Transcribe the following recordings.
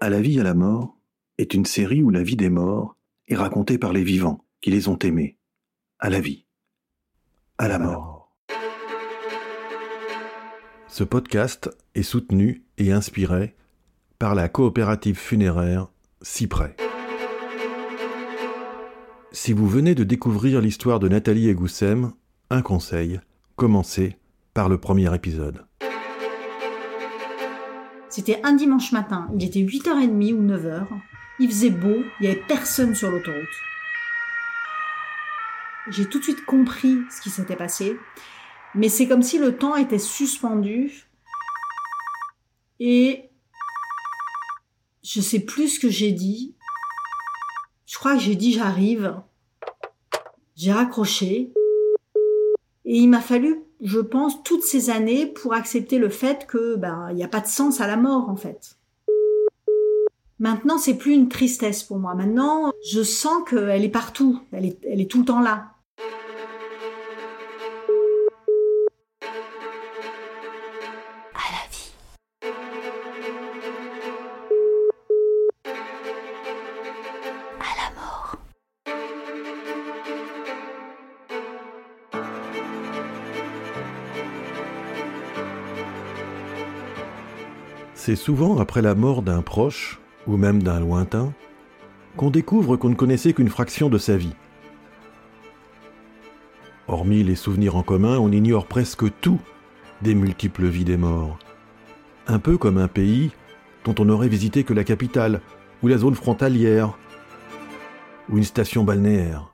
À la vie, à la mort est une série où la vie des morts est racontée par les vivants qui les ont aimés. À la vie, à la mort. Ce podcast est soutenu et inspiré par la coopérative funéraire Cyprès. Si vous venez de découvrir l'histoire de Nathalie et Goussem, un conseil, commencez par le premier épisode. C'était un dimanche matin, il était 8h30 ou 9h. Il faisait beau, il n'y avait personne sur l'autoroute. J'ai tout de suite compris ce qui s'était passé, mais c'est comme si le temps était suspendu et je sais plus ce que j'ai dit. Je crois que j'ai dit j'arrive. J'ai raccroché et il m'a fallu je pense, toutes ces années pour accepter le fait que ben il n'y a pas de sens à la mort en fait. Maintenant, c'est plus une tristesse pour moi. Maintenant, je sens qu'elle est partout. Elle est, elle est tout le temps là. C'est souvent après la mort d'un proche, ou même d'un lointain, qu'on découvre qu'on ne connaissait qu'une fraction de sa vie. Hormis les souvenirs en commun, on ignore presque tout des multiples vies des morts. Un peu comme un pays dont on n'aurait visité que la capitale, ou la zone frontalière, ou une station balnéaire.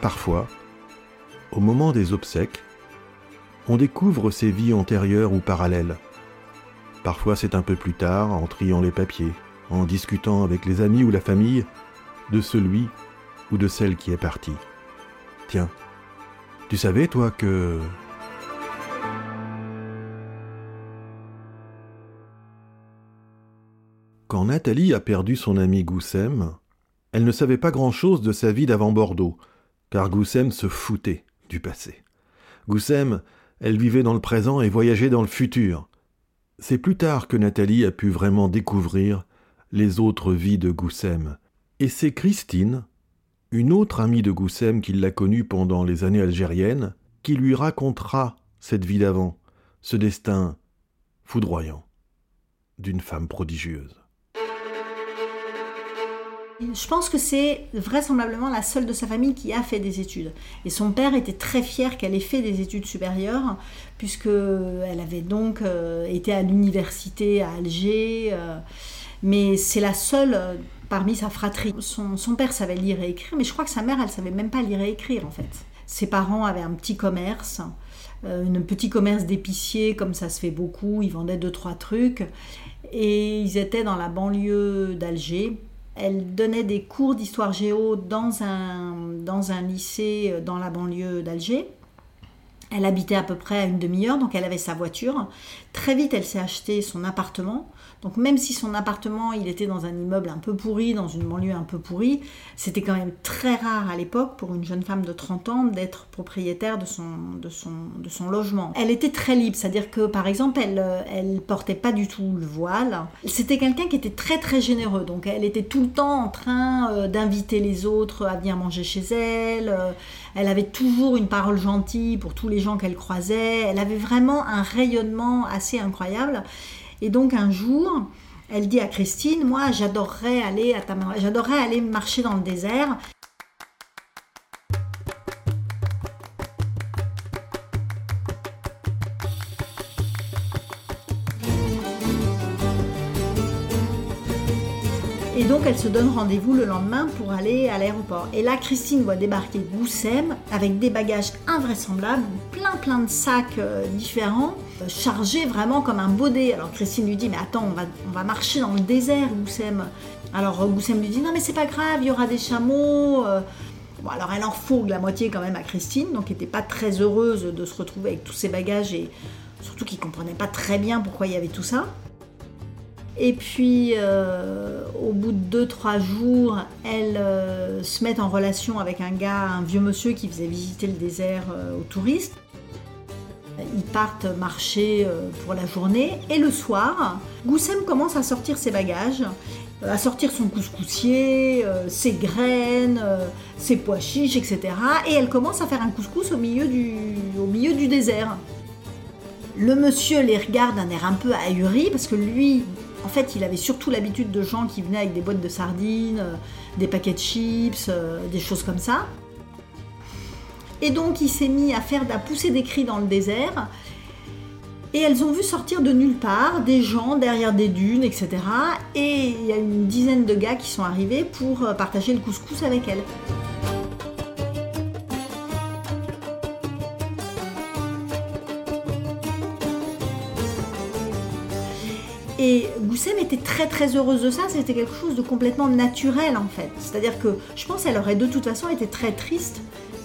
Parfois, au moment des obsèques, on découvre ces vies antérieures ou parallèles. Parfois c'est un peu plus tard, en triant les papiers, en discutant avec les amis ou la famille de celui ou de celle qui est partie. Tiens, tu savais toi que... Quand Nathalie a perdu son ami Goussem, elle ne savait pas grand-chose de sa vie d'avant Bordeaux, car Goussem se foutait du passé. Goussem, elle vivait dans le présent et voyageait dans le futur. C'est plus tard que Nathalie a pu vraiment découvrir les autres vies de Goussem. Et c'est Christine, une autre amie de Goussem qui l'a connue pendant les années algériennes, qui lui racontera cette vie d'avant, ce destin foudroyant d'une femme prodigieuse. Je pense que c'est vraisemblablement la seule de sa famille qui a fait des études. Et son père était très fier qu'elle ait fait des études supérieures, puisqu'elle avait donc euh, été à l'université à Alger. Euh, mais c'est la seule euh, parmi sa fratrie. Son, son, père savait lire et écrire, mais je crois que sa mère, elle savait même pas lire et écrire en fait. Ses parents avaient un petit commerce, un petit commerce d'épicier, comme ça se fait beaucoup. Ils vendaient deux, trois trucs. Et ils étaient dans la banlieue d'Alger elle donnait des cours d'histoire géo dans un, dans un lycée euh, dans la banlieue d'Alger. Elle habitait à peu près à une demi-heure, donc elle avait sa voiture. Très vite, elle s'est acheté son appartement. Donc même si son appartement, il était dans un immeuble un peu pourri, dans une banlieue un peu pourrie, c'était quand même très rare à l'époque pour une jeune femme de 30 ans d'être propriétaire de son, de, son, de son logement. Elle était très libre, c'est-à-dire que par exemple, elle, elle portait pas du tout le voile. C'était quelqu'un qui était très très généreux, donc elle était tout le temps en train euh, d'inviter les autres à venir manger chez elle. Euh, elle avait toujours une parole gentille pour tous les gens qu'elle croisait. Elle avait vraiment un rayonnement assez incroyable. Et donc un jour, elle dit à Christine, moi j'adorerais aller à j'adorerais aller marcher dans le désert. Donc elle se donne rendez-vous le lendemain pour aller à l'aéroport. Et là, Christine voit débarquer Goussem avec des bagages invraisemblables, plein plein de sacs euh, différents, euh, chargés vraiment comme un baudet. Alors Christine lui dit mais attends, on va, on va marcher dans le désert, Goussem. Alors Goussem lui dit non mais c'est pas grave, il y aura des chameaux. Euh. Bon, alors elle en fourgue la moitié quand même à Christine, donc n'était pas très heureuse de se retrouver avec tous ses bagages et surtout qu'il comprenait pas très bien pourquoi il y avait tout ça. Et puis, euh, au bout de 2-3 jours, elle euh, se met en relation avec un gars, un vieux monsieur qui faisait visiter le désert euh, aux touristes. Ils partent marcher pour la journée et le soir, Goussem commence à sortir ses bagages, à sortir son couscoussier, ses graines, ses pois chiches, etc. Et elle commence à faire un couscous au milieu du désert. Le monsieur les regarde d'un air un peu ahuri parce que lui, en fait, il avait surtout l'habitude de gens qui venaient avec des boîtes de sardines, euh, des paquets de chips, euh, des choses comme ça. Et donc, il s'est mis à faire pousser des cris dans le désert. Et elles ont vu sortir de nulle part des gens derrière des dunes, etc. Et il y a une dizaine de gars qui sont arrivés pour euh, partager le couscous avec elles. Et Goussem était très très heureuse de ça, c'était quelque chose de complètement naturel en fait. C'est-à-dire que je pense qu'elle aurait de toute façon été très triste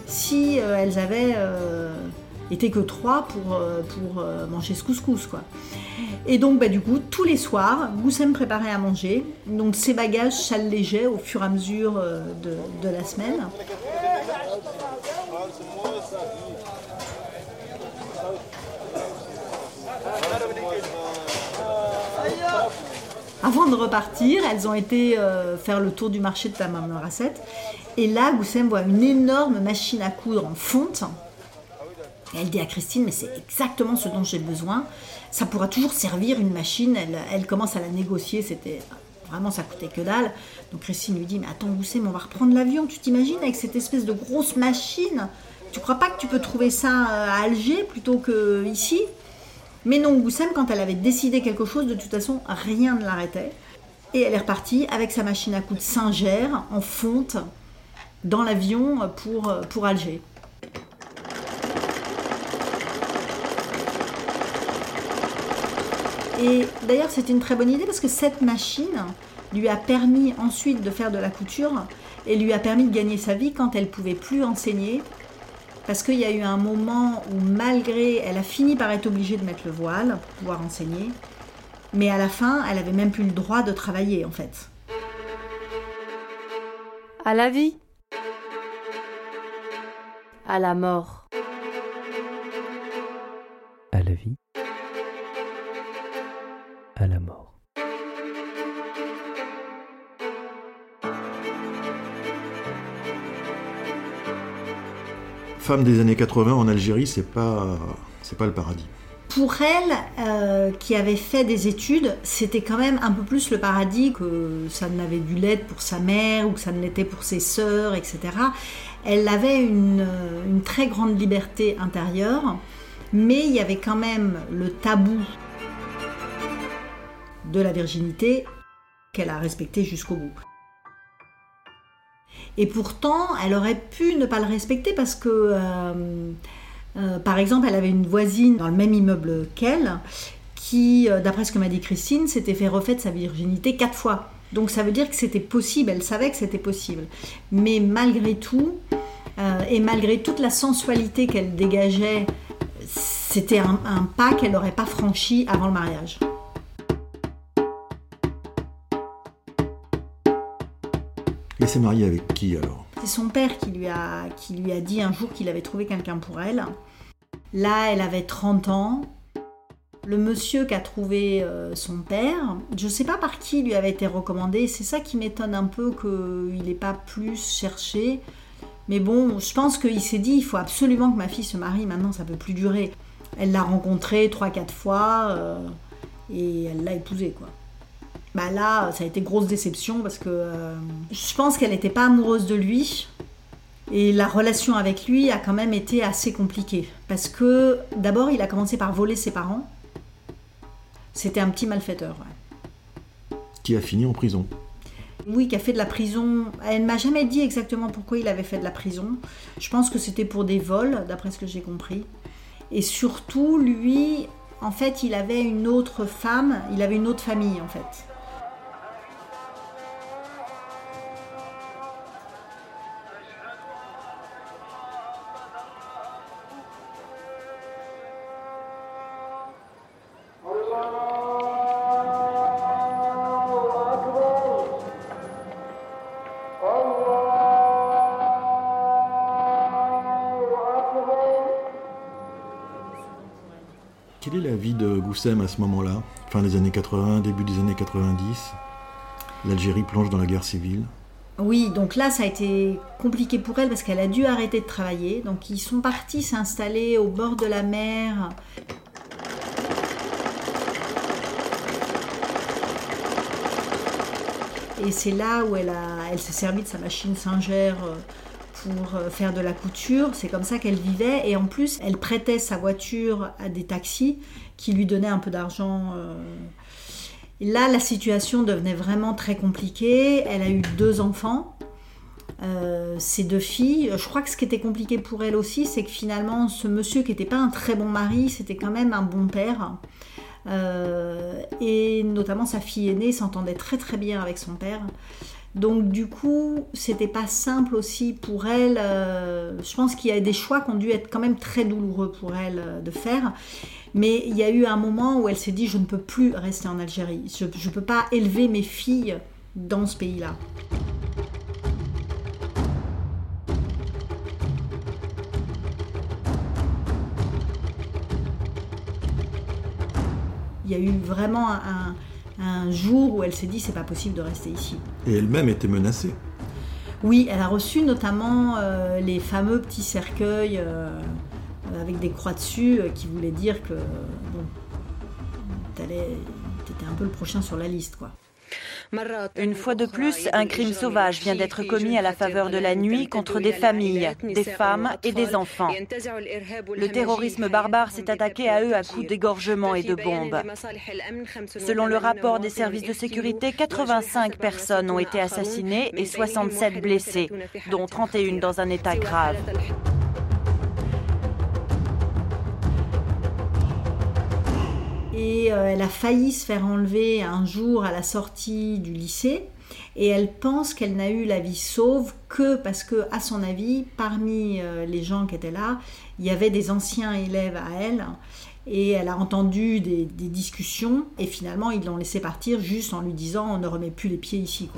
si euh, elles avaient euh, été que trois pour, euh, pour manger ce couscous quoi. Et donc bah, du coup tous les soirs, Goussem préparait à manger, donc ses bagages s'allégeaient au fur et à mesure de, de la semaine. Avant de repartir, elles ont été euh, faire le tour du marché de Tamarasset. Et là, Goussem voit une énorme machine à coudre en fonte. Et elle dit à Christine, mais c'est exactement ce dont j'ai besoin. Ça pourra toujours servir une machine. Elle, commence à la négocier. C'était vraiment, ça coûtait que dalle. Donc Christine lui dit, mais attends Goussem, on va reprendre l'avion. Tu t'imagines avec cette espèce de grosse machine? Tu crois pas que tu peux trouver ça euh, à Alger plutôt que ici? Mais non, Goussem, quand elle avait décidé quelque chose, de toute façon, rien ne l'arrêtait. Et elle est repartie avec sa machine à coudre Singer en fonte dans l'avion pour, pour Alger. Et d'ailleurs, c'était une très bonne idée parce que cette machine lui a permis ensuite de faire de la couture et lui a permis de gagner sa vie quand elle pouvait plus enseigner parce qu'il y a eu un moment où malgré, elle a fini par être obligée de mettre le voile pour pouvoir enseigner, mais à la fin, elle avait même plus le droit de travailler en fait. À la vie, à la mort, femme des années 80 en Algérie, c'est pas, pas le paradis. Pour elle, euh, qui avait fait des études, c'était quand même un peu plus le paradis que ça n'avait dû l'être pour sa mère ou que ça ne l'était pour ses sœurs, etc. Elle avait une, une très grande liberté intérieure, mais il y avait quand même le tabou de la virginité qu'elle a respecté jusqu'au bout. Et pourtant, elle aurait pu ne pas le respecter parce que, euh, euh, par exemple, elle avait une voisine dans le même immeuble qu'elle qui, euh, d'après ce que m'a dit Christine, s'était fait refaire sa virginité quatre fois. Donc ça veut dire que c'était possible, elle savait que c'était possible. Mais malgré tout, et malgré toute la sensualité qu'elle dégageait, c'était un, un pas qu'elle n'aurait pas franchi avant le mariage. Elle s'est mariée avec qui alors C'est son père qui lui, a, qui lui a dit un jour qu'il avait trouvé quelqu'un pour elle. Là, elle avait 30 ans. Le monsieur qui a trouvé euh, son père, je ne sais pas par qui lui avait été recommandé. C'est ça qui m'étonne un peu qu'il n'ait pas plus cherché. Mais bon, je pense qu'il s'est dit il faut absolument que ma fille se marie. Maintenant, ça peut plus durer. Elle l'a rencontré 3-4 fois euh, et elle l'a épousé quoi bah là, ça a été grosse déception parce que euh, je pense qu'elle n'était pas amoureuse de lui. Et la relation avec lui a quand même été assez compliquée. Parce que d'abord, il a commencé par voler ses parents. C'était un petit malfaiteur. Qui a fini en prison. Oui, qui a fait de la prison. Elle ne m'a jamais dit exactement pourquoi il avait fait de la prison. Je pense que c'était pour des vols, d'après ce que j'ai compris. Et surtout, lui, en fait, il avait une autre femme, il avait une autre famille, en fait. Quelle est la vie de Goussem à ce moment-là Fin des années 80, début des années 90 L'Algérie plonge dans la guerre civile. Oui, donc là, ça a été compliqué pour elle parce qu'elle a dû arrêter de travailler. Donc ils sont partis s'installer au bord de la mer. Et c'est là où elle, s'est servie de sa machine singère euh, pour euh, faire de la couture. C'est comme ça qu'elle vivait. Et en plus, elle prêtait sa voiture à des taxis qui lui donnaient un peu d'argent. euh. Là, la situation devenait vraiment très compliquée. Elle a eu deux enfants. Euh, ces deux filles, je crois que ce qui était compliqué pour elle aussi, c'est que finalement, ce monsieur qui n'était pas un très bon mari, c'était quand même un bon père. Euh, et notamment sa fille aînée s'entendait très très bien avec son père. Donc du coup, c'était pas simple aussi pour elle. euh, je pense qu'il y a des choix qui ont dû être quand même très douloureux pour elle euh, de faire. Mais il y a eu un moment où elle s'est dit je ne peux plus rester en Algérie. Je ne peux pas élever mes filles dans ce pays-là. Il y a eu vraiment un, un jour où elle s'est dit c'est pas possible de rester ici. Et elle-même était menacée. Oui, elle a reçu notamment euh, les fameux petits cercueils euh, avec des croix dessus euh, qui voulaient dire que bon, t'étais un peu le prochain sur la liste quoi. Une fois de plus, un crime sauvage vient d'être commis à la faveur de la nuit contre des familles, des femmes et des enfants. Le terrorisme barbare s'est attaqué à eux à coups d'égorgements et de bombes. Selon le rapport des services de sécurité, 85 personnes ont été assassinées et 67 blessées, dont 31 dans un état grave. Et euh, elle a failli se faire enlever un jour à la sortie du lycée. Et elle pense qu'elle n'a eu la vie sauve que parce que, à son avis, parmi euh, les gens qui étaient là, il y avait des anciens élèves à elle. Et elle a entendu des, discussions. Et finalement, ils l'ont laissé partir juste en lui disant on ne remet plus les pieds ici.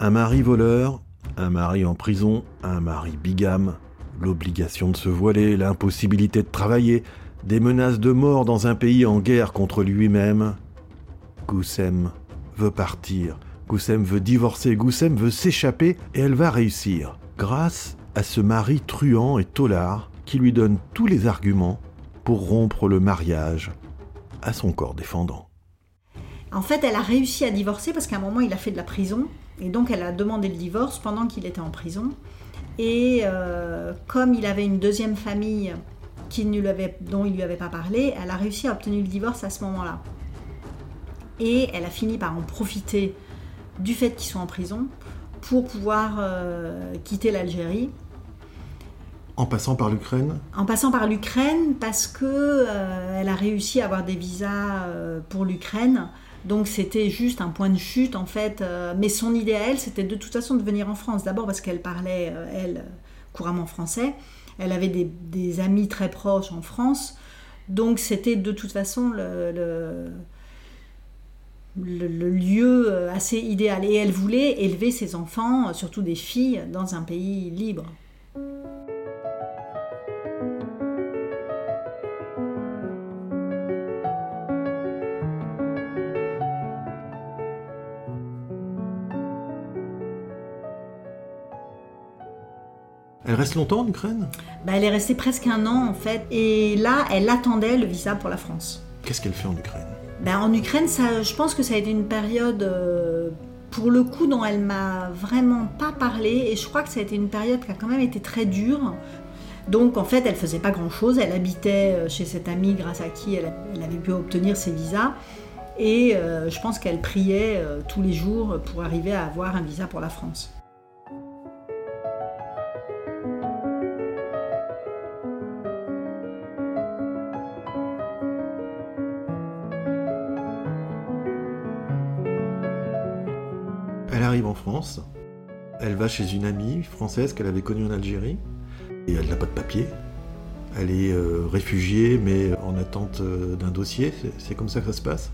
Un mari voleur, un mari en prison, un mari bigame, l'obligation de se voiler, l'impossibilité de travailler, des menaces de mort dans un pays en guerre contre lui-même. Goussem veut partir, Goussem veut divorcer, Goussem veut s'échapper et elle va réussir, grâce à ce mari truand et tolard qui lui donne tous les arguments pour rompre le mariage à son corps défendant. En fait, elle a réussi à divorcer parce qu'à un moment, il a fait de la prison. Et donc, elle a demandé le divorce pendant qu'il était en prison. Et euh, comme il avait une deuxième famille qui ne lui avait, dont il ne lui avait pas parlé, elle a réussi à obtenir le divorce à ce moment-là. Et elle a fini par en profiter du fait qu'ils sont en prison pour pouvoir euh, quitter l'Algérie En passant par l'Ukraine, en passant par l'Ukraine parce que euh, elle a réussi à avoir des visas euh, pour l'Ukraine. Donc c'était juste un point de chute en fait. euh, mais son idée à elle, c'était de toute façon de venir en France. D'abord parce qu'elle parlait, euh, elle, couramment français. Elle avait des, amis très proches en France. Donc c'était de toute façon le, le, lieu euh, assez idéal. Et elle voulait élever ses enfants, surtout des filles, dans un pays libre. Elle reste longtemps en Ukraine? Bah, elle est restée presque un an en fait. Et là, elle attendait le visa pour la France. Qu'est-ce qu'elle fait en Ukraine? Ben, en Ukraine, ça, je pense que ça a été une période, euh, pour le coup, dont elle m'a vraiment pas parlé. Et je crois que ça a été une période qui a quand même été très dure. Donc, en fait, elle faisait pas grand-chose. Elle habitait euh, chez cette amie grâce à qui elle, elle avait pu obtenir ses visas. Et euh, je pense qu'elle priait euh, tous les jours pour arriver à avoir un visa pour la France. Arrive en France, elle va chez une amie française qu'elle avait connue en Algérie, et elle n'a pas de papier. Elle est euh, réfugiée, mais en attente euh, d'un dossier, c'est- comme ça que ça se passe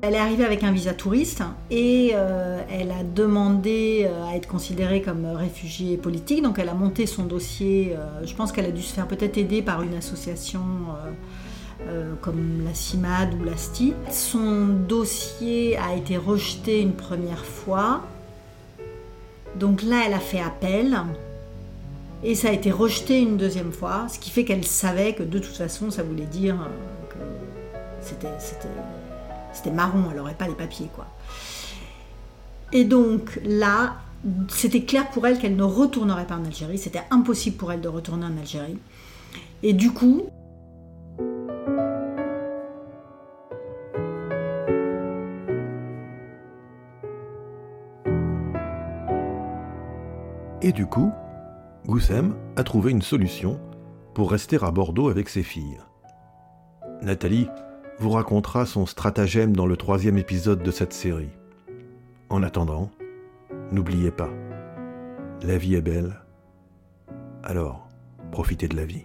Elle est arrivée avec un visa touriste et euh, elle a demandé à être considérée comme réfugiée politique. Donc elle a monté son dossier. Je pense qu'elle a dû se faire peut-être aider par une association comme la CIMAD ou la STI. Son dossier a été rejeté une première fois. Donc là, elle a fait appel. Et ça a été rejeté une deuxième fois, ce qui fait qu'elle savait que de toute façon, ça voulait dire que c'était c'était marron, elle n'aurait pas les papiers, quoi. Et donc là, c'était clair pour elle qu'elle ne retournerait pas en Algérie. C'était impossible pour elle de retourner en Algérie. Et du coup, Et du coup, Goussem a trouvé une solution pour rester à Bordeaux avec ses filles. Nathalie vous racontera son stratagème dans le troisième épisode de cette série. En attendant, n'oubliez pas, la vie est belle, alors profitez de la vie.